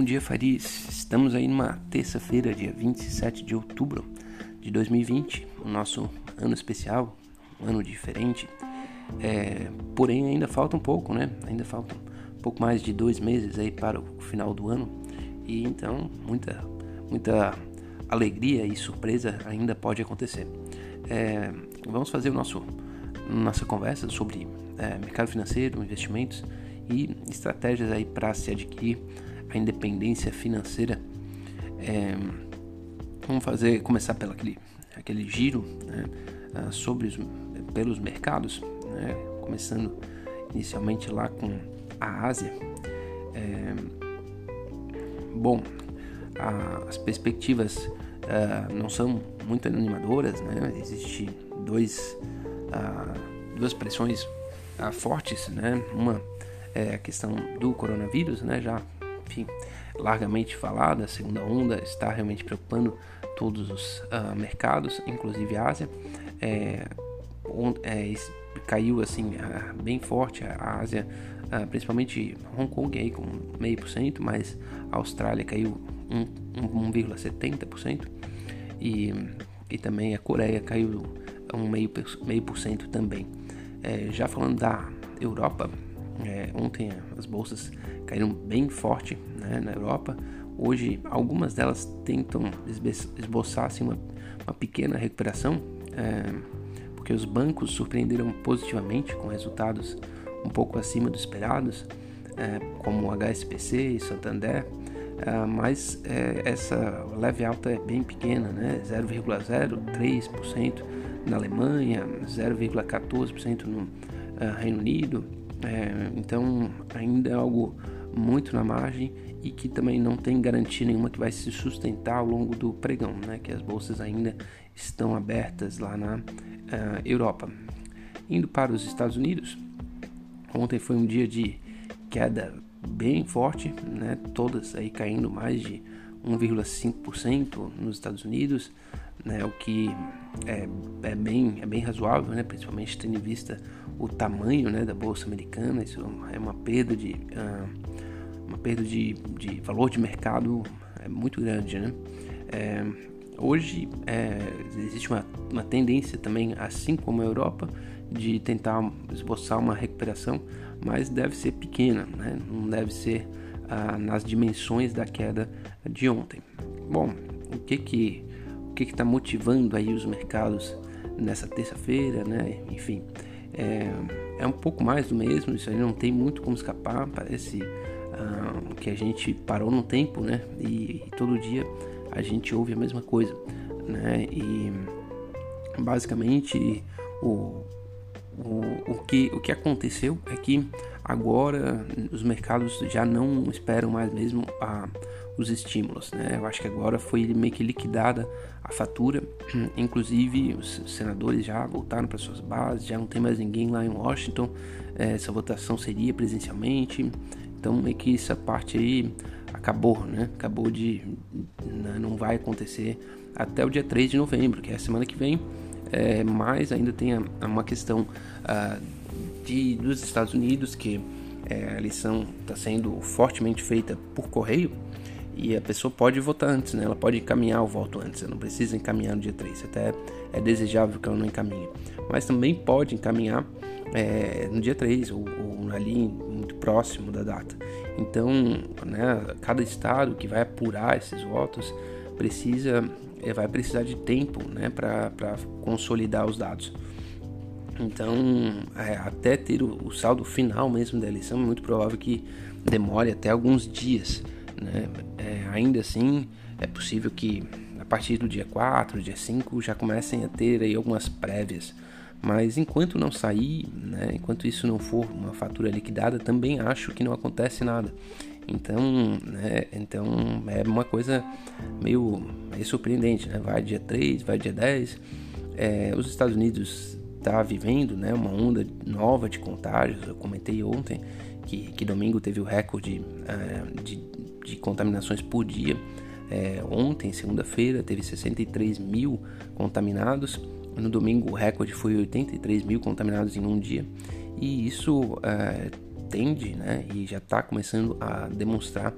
Bom dia, Faris. Estamos aí numa terça-feira, dia 27 de outubro de 2020, o nosso ano especial, um ano diferente. É, porém, ainda falta um pouco, né? Ainda falta um pouco mais de dois meses aí para o final do ano. E então, muita, muita alegria e surpresa ainda pode acontecer. É, vamos fazer o nosso nossa conversa sobre é, mercado financeiro, investimentos e estratégias aí para se adquirir a independência financeira. É, vamos fazer começar pelo aquele, aquele giro né, ah, sobre os, pelos mercados, né, começando inicialmente lá com a Ásia. É, bom, a, as perspectivas uh, não são muito animadoras, né? Existe dois, uh, duas pressões fortes, né? Uma é a questão do coronavírus, né? Já, enfim, largamente falada, a segunda onda está realmente preocupando todos os mercados, inclusive a Ásia. É, é, caiu assim bem forte a Ásia, principalmente Hong Kong aí com meio por cento, mas a Austrália caiu 1,70% e, e também a Coreia caiu um meio, meio por cento também. É, já falando da Europa, é, ontem as bolsas caíram bem forte né, na Europa. Hoje algumas delas tentam esboçar assim, uma, uma pequena recuperação, é, porque os bancos surpreenderam positivamente com resultados um pouco acima dos esperados, é, como o HSBC e Santander. Uh, mas é, essa leve alta é bem pequena, né? 0,03% na Alemanha, 0,14% no uh, Reino Unido, é, então ainda é algo muito na margem e que também não tem garantia nenhuma que vai se sustentar ao longo do pregão, né? Que as bolsas ainda estão abertas lá na uh, Europa. Indo para os Estados Unidos, ontem foi um dia de queda bem forte, né? todas aí caindo mais de 1,5% nos Estados Unidos, né? o que é, é, bem, é bem razoável, né? principalmente tendo em vista o tamanho né? da bolsa americana, isso é uma perda de, uh, uma perda de, de valor de mercado é muito grande. Né? É, hoje é, existe uma, uma tendência também, assim como a Europa, de tentar esboçar uma recuperação, mas deve ser pequena, né? não deve ser ah, nas dimensões da queda de ontem. Bom, o que que que está motivando aí os mercados nessa terça-feira, né? Enfim, é, é, um pouco mais do mesmo. Isso aí não tem muito como escapar. Parece ah, que a gente parou no tempo, né? E, e todo dia a gente ouve a mesma coisa, né? E basicamente o o, o, que, o que aconteceu é que agora os mercados já não esperam mais mesmo a, os estímulos. Né? Eu acho que agora foi meio que liquidada a fatura, inclusive os senadores já voltaram para suas bases, já não tem mais ninguém lá em Washington, é, essa votação seria presencialmente, então meio que essa parte aí acabou, né? Acabou de. Né? não vai acontecer até o dia 3 de novembro, que é a semana que vem é, mas ainda tem uma questão uh, de, dos Estados Unidos que é, a eleição está sendo fortemente feita por correio e a pessoa pode votar antes, né? ela pode encaminhar o voto antes, ela não precisa encaminhar no dia 3, até é desejável que ela não encaminhe, mas também pode encaminhar é, no dia 3 ou, ou, ali muito próximo da data. Então, né, cada estado que vai apurar esses votos precisa vai precisar de tempo né, para consolidar os dados. Então, é, até ter o, o, saldo final mesmo da eleição, é muito provável que demore até alguns dias. Né? É, ainda assim, é possível que a partir do dia 4, dia 5, já comecem a ter aí algumas prévias. Mas enquanto não sair, né, enquanto isso não for uma fatura liquidada, também acho que não acontece nada. Então, né, então é uma coisa meio, meio surpreendente, né? Vai dia 3, vai dia 10. É, os Estados Unidos está vivendo né, uma onda nova de contágios. Eu comentei ontem que, que domingo teve o recorde uh, de, de, contaminações por dia. É, ontem, segunda-feira, teve 63 mil contaminados. No domingo, o recorde foi 83 mil contaminados em um dia. E isso uh, tende, né, e já está começando a demonstrar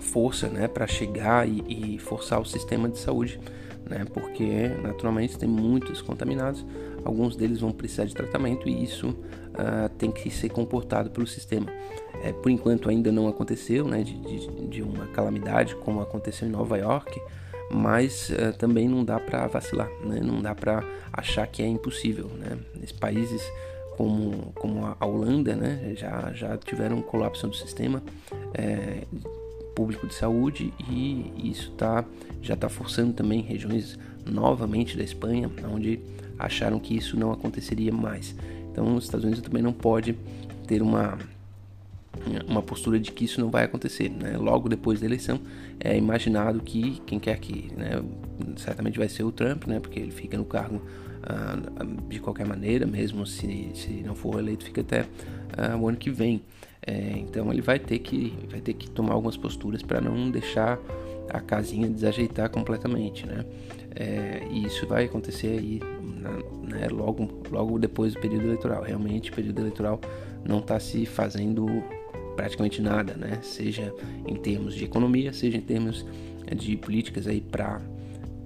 força né, para chegar e, e, forçar o sistema de saúde, né, porque naturalmente tem muitos contaminados, alguns deles vão precisar de tratamento e isso uh, tem que ser comportado pelo sistema. É, por enquanto ainda não aconteceu né, de, de, de, uma calamidade como aconteceu em Nova York, mas uh, também não dá para vacilar, né, não dá para achar que é impossível. Né? Nesses países como, como a Holanda né, já, já tiveram colapso do sistema. É, público de saúde e isso tá, já está forçando também regiões novamente da Espanha, onde acharam que isso não aconteceria mais. Então, os Estados Unidos também não pode ter uma uma postura de que isso não vai acontecer. Né? Logo depois da eleição, é imaginado que quem quer que, né, certamente vai ser o Trump, né, porque ele fica no cargo ah, de qualquer maneira, mesmo se, se não for eleito, fica até ah, o ano que vem. É, então ele vai ter que vai ter que tomar algumas posturas para não deixar a casinha desajeitar completamente, né? É, e isso vai acontecer aí né, logo logo depois do período eleitoral. Realmente o período eleitoral não está se fazendo praticamente nada, né? Seja em termos de economia, seja em termos de políticas aí para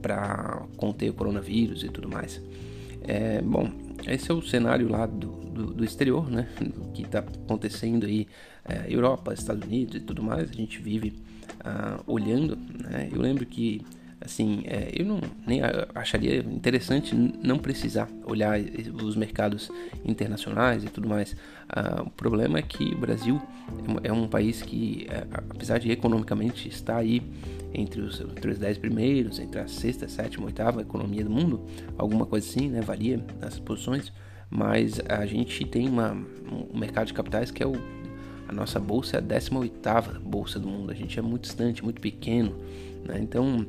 para conter o coronavírus e tudo mais. É, bom, esse é o cenário lá do, do, do exterior, né? Que está acontecendo aí, é, Europa, Estados Unidos e tudo mais. A gente vive ah, olhando, né? Eu lembro que assim, é, eu não nem acharia interessante não precisar olhar os mercados internacionais e tudo mais. Ah, o problema é que o Brasil é um país que, é, apesar de economicamente estar aí entre os, entre os dez primeiros, entre a sexta, sétima, oitava economia do mundo, alguma coisa assim, né? Varia nessas posições, mas a gente tem uma, um mercado de capitais que é o a nossa bolsa é a 18 bolsa do mundo. A gente é muito distante, muito pequeno, né? Então,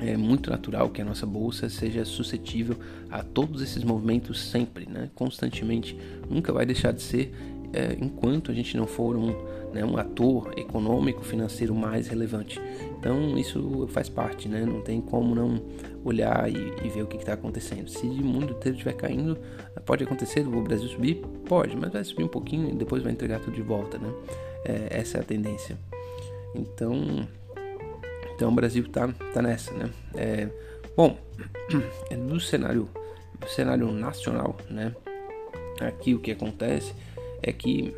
é muito natural que a nossa bolsa seja suscetível a todos esses movimentos sempre, né? constantemente. Nunca vai deixar de ser é, enquanto a gente não for um, né, um ator econômico, financeiro mais relevante. Então isso faz parte, né? não tem como não olhar e, e ver o que está acontecendo. Se o mundo inteiro estiver caindo, pode acontecer o Brasil subir? Pode, mas vai subir um pouquinho e depois vai entregar tudo de volta. Né? É, essa é a tendência. Então então o Brasil tá, tá nessa, né? É, bom, do cenário, do cenário nacional, né? Aqui o que acontece é que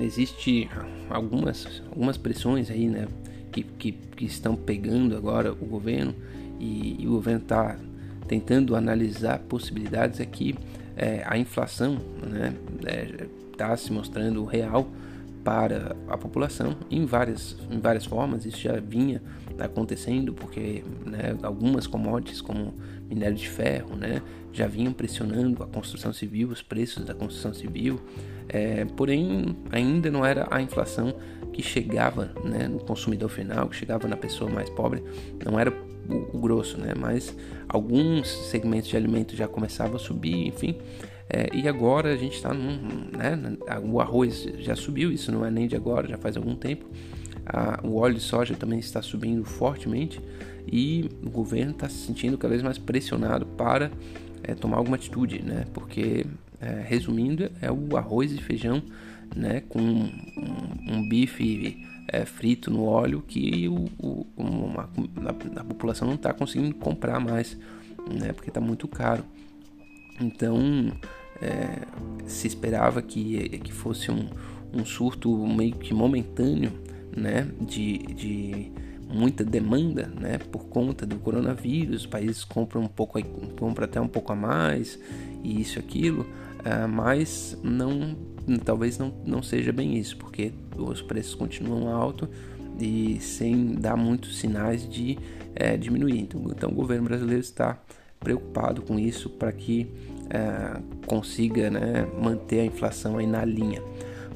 existe algumas, algumas pressões aí, né? Que, que, que estão pegando agora o governo e, e o governo está tentando analisar possibilidades aqui. É, a inflação, né? Está é, se mostrando real para a população em várias, em várias formas. Isso já vinha acontecendo porque né, algumas commodities como minério de ferro né, já vinham pressionando a construção civil, os preços da construção civil. É, porém, ainda não era a inflação que chegava né, no consumidor final, que chegava na pessoa mais pobre, não era o, o grosso, né, mas alguns segmentos de alimentos já começavam a subir, enfim. É, e agora a gente está num. Né, o arroz já subiu, isso não é nem de agora, já faz algum tempo. o óleo de soja também está subindo fortemente e o governo está se sentindo cada vez mais pressionado para é, tomar alguma atitude, né? Porque, é, resumindo, é o arroz e feijão né, com um, um bife é, frito no óleo que o, o, uma, a, a, população não está conseguindo comprar mais, né? Porque está muito caro. Então, é, se esperava que, que fosse um, um surto meio que momentâneo, né, de, de muita demanda, né, por conta do coronavírus, os países compram um pouco, compram até um pouco a mais e isso aquilo, uh, mas não, talvez não, não seja bem isso, porque os preços continuam altos e sem dar muitos sinais de é, diminuir. Então, então o governo brasileiro está preocupado com isso para que é, consiga né, manter a inflação aí na linha.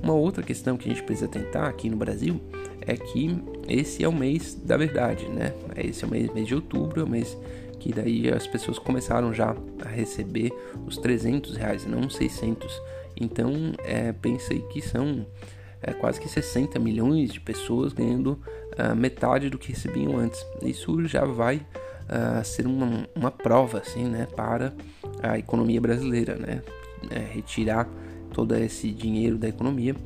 Uma outra questão que a gente precisa tentar aqui no Brasil é que esse é o mês da verdade, né? Esse é o mês, mês de outubro, é o mês que daí as pessoas começaram já a receber os 300 reais, não 600. Então, é, pensa aí que são é, quase que 60 milhões de pessoas ganhando uh, metade do que recebiam antes. Isso já vai uh, ser uma, uma prova, assim, né, para a economia brasileira, né? É, retirar todo esse dinheiro da economia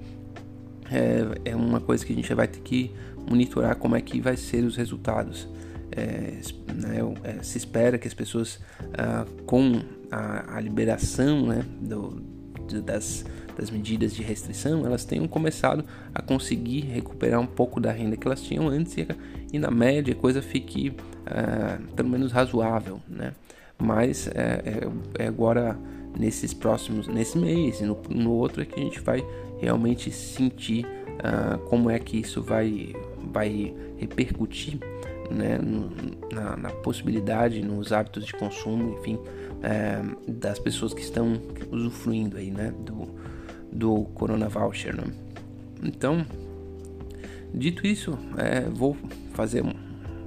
é, é uma coisa que a gente vai ter que monitorar como é que vai ser os resultados. É, né, é, se espera que as pessoas ah, com a, a liberação né, do, das, das medidas de restrição, elas tenham começado a conseguir recuperar um pouco da renda que elas tinham antes e, e na média a coisa fique uh, pelo menos razoável, né? Mas é, é, agora nesses próximos, nesse mês e no, no, outro é que a gente vai realmente sentir uh, como é que isso vai, vai repercutir né, na, na, possibilidade, nos hábitos de consumo, enfim, é, das pessoas que estão usufruindo aí, né, do, do Corona Voucher, né? Então, dito isso, é, vou fazer uma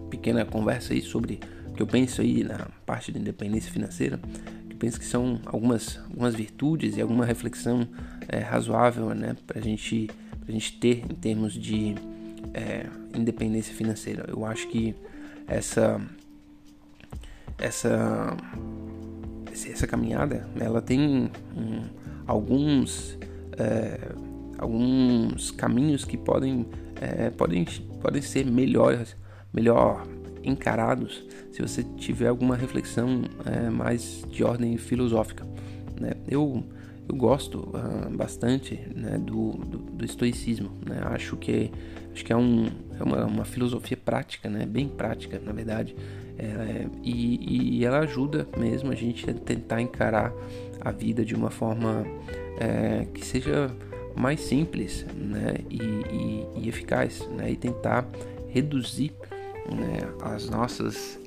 pequena conversa aí sobre o que eu penso aí na parte de independência financeira, que penso que são algumas, algumas virtudes e alguma reflexão é, razoável, né, para gente, a gente ter em termos de é, independência financeira. Eu acho que essa essa essa caminhada ela tem um, alguns é, alguns caminhos que podem é, podem podem ser melhores melhor encarados se você tiver alguma reflexão é, mais de ordem filosófica né? eu eu gosto uh, bastante né, do, do, do, estoicismo né? acho que acho que é, um, é uma, uma filosofia prática né bem prática na verdade é, e, e, ela ajuda mesmo a gente a tentar encarar a vida de uma forma é, que seja mais simples né, e, e, e, eficaz né, e tentar reduzir né, as nossas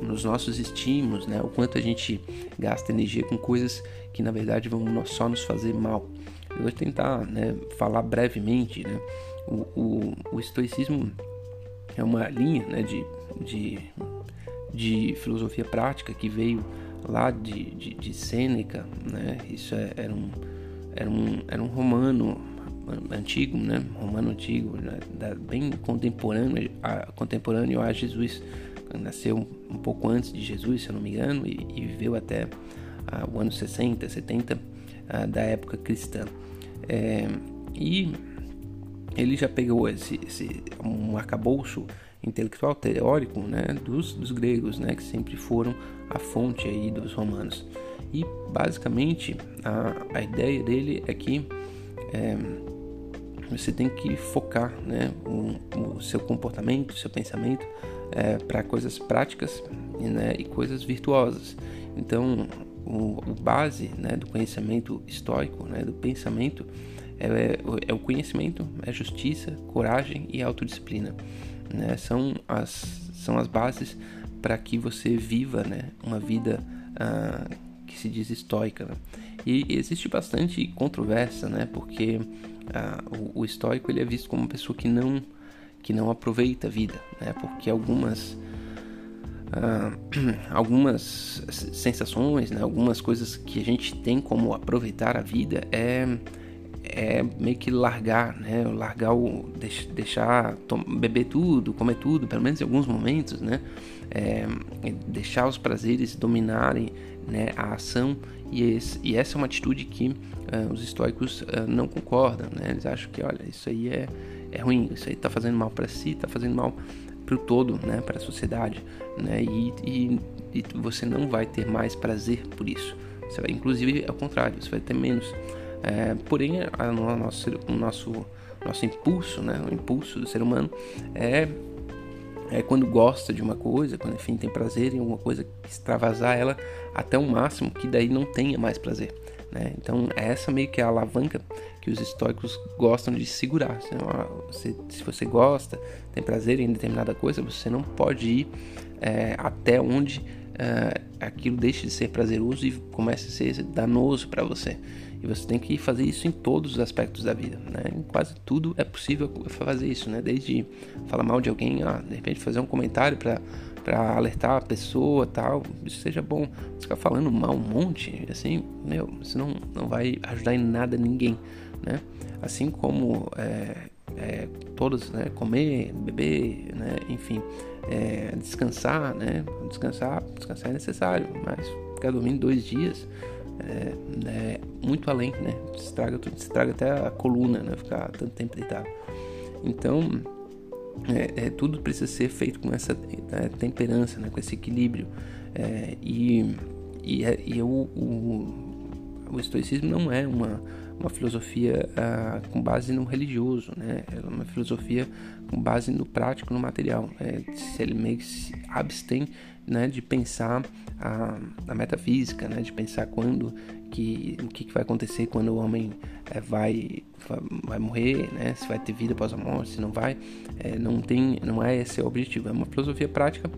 nos nossos estímulos, né, o quanto a gente gasta energia com coisas que na verdade vão só nos fazer mal. Eu vou tentar né, falar brevemente. Né, o, o, o estoicismo é uma linha né, de, de de filosofia prática que veio lá de, de, de Sêneca, né? Isso é, era, um, era, um, era um romano antigo, né? Romano antigo, né? da, bem contemporâneo a, contemporâneo a Jesus. Nasceu um, pouco antes de Jesus, se eu não me engano, e, e viveu até ah, o ano 60, 70 ah, da época cristã. É, e ele já pegou esse, esse um arcabouço intelectual teórico né, dos, dos gregos, né, que sempre foram a fonte aí dos romanos. E basicamente a, a ideia dele é que é, você tem que focar né, o, o seu comportamento, o seu pensamento é, para coisas práticas né, e coisas virtuosas. Então, o, o base né, do conhecimento estoico, né, do pensamento, é, é o conhecimento, é justiça, coragem e autodisciplina né? São as, são as bases para que você viva né? uma vida ah, que se diz estoica. Né? E existe bastante controvérsia, né? porque ah, o, o, estoico ele é visto como uma pessoa que não, que não aproveita a vida, né? porque algumas. Uh, algumas sensações, né, algumas coisas que a gente tem como aproveitar a vida é é meio que largar, né? Largar o. deixar beber tudo, comer tudo, pelo menos em alguns momentos, né? É, deixar os prazeres dominarem né, a ação e, esse, e essa é uma atitude que uh, os estoicos uh, não concordam, né? Eles acham que, olha, isso aí é, é ruim, isso aí está fazendo mal para si, está fazendo mal para o todo, né? Para a sociedade, né? E, e, e você não vai ter mais prazer por isso. Você vai, inclusive, ao contrário, você vai ter menos. É, porém, a, o, nosso, o nosso, nosso impulso, né, o impulso do ser humano é, é quando gosta de uma coisa, quando enfim tem prazer em alguma coisa, extravasar ela até o máximo que daí não tenha mais prazer. Né? Então, essa meio que é a alavanca que os estoicos gostam de segurar. Se você gosta, tem prazer em determinada coisa, você não pode ir é, até onde é, aquilo deixe de ser prazeroso e comece a ser danoso para você. E você tem que fazer isso em todos os aspectos da vida, né? Em quase tudo é possível fazer isso, né? Desde falar mal de alguém, ah, de repente fazer um comentário para para alertar a pessoa, tal, isso seja bom. Ficar falando mal um monte, assim, meu, você não, não vai ajudar em nada ninguém, né? Assim como é, é, todos, né? Comer, beber, né? Enfim, é, descansar, né? Descansar, descansar é necessário, mas ficar dormindo dois dias é, é muito além, né? Estraga, estraga até a coluna, né? Ficar tanto tempo deitado. Então, é, é, tudo precisa ser feito com essa é, temperança, né? Com esse equilíbrio. É, e e, e o, o, o estoicismo não é uma uma filosofia uh, com base no religioso, né? É uma filosofia com base no prático, no material. É, se ele meio que se abstém né, de pensar a, a metafísica, né, de pensar quando que o que, que vai acontecer quando o homem é, vai, vai, vai morrer, né, se vai ter vida após a morte, se não vai. É, não tem, não é esse o objetivo. É uma filosofia prática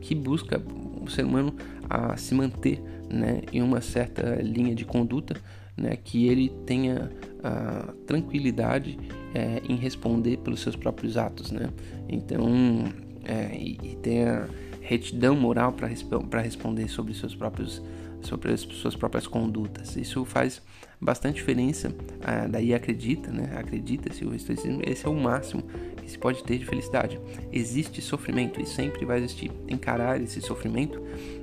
que busca o ser humano a se manter né, em uma certa linha de conduta né, que ele tenha a tranquilidade é, em responder pelos seus próprios atos, né? Então, é, e, e tenha retidão moral para responder sobre seus próprios sobre as suas próprias condutas. Isso faz bastante diferença. Ah, daí acredita, né? Acredita-se o estoicismo. Esse é o máximo que se pode ter de felicidade. Existe sofrimento e sempre vai existir. Encarar esse sofrimento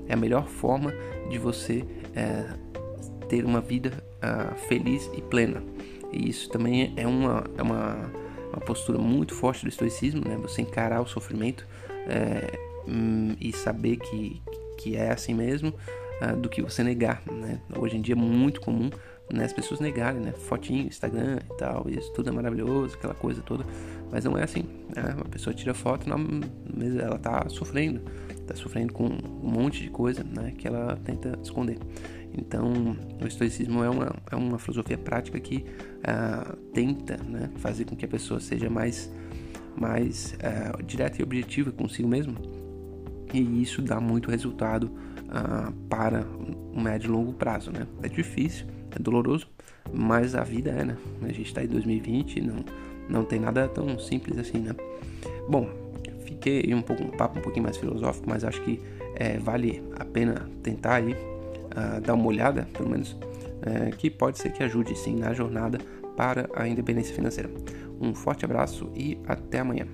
é a melhor forma de você é, ter uma vida uh, feliz e plena. E isso também é uma, é uma, uma, postura muito forte do estoicismo, né? Você encarar o sofrimento é, hum, e saber que, que é assim mesmo, uh, do que você negar, né? Hoje em dia é muito comum né, as pessoas negarem, né? Fotinho, Instagram e tal, isso tudo é maravilhoso, aquela coisa toda. Mas não é assim. Né? Uma pessoa tira foto, mas ela tá sofrendo, tá sofrendo com um monte de coisa, né? Que ela tenta esconder. Então, o estoicismo é uma, é uma filosofia prática que uh, tenta né, fazer com que a pessoa seja mais, mais uh, direta e objetiva consigo mesmo. E isso dá muito resultado uh, para um médio e longo prazo. Né? É difícil, é doloroso, mas a vida é, né? A gente está em 2020 e não, não tem nada tão simples assim, né? Bom, fiquei um, pouco, um papo um pouquinho mais filosófico, mas acho que é, vale a pena tentar aí uh, dar uma olhada, pelo menos, uh, que pode ser que ajude sim na jornada para a independência financeira. Um forte abraço e até amanhã.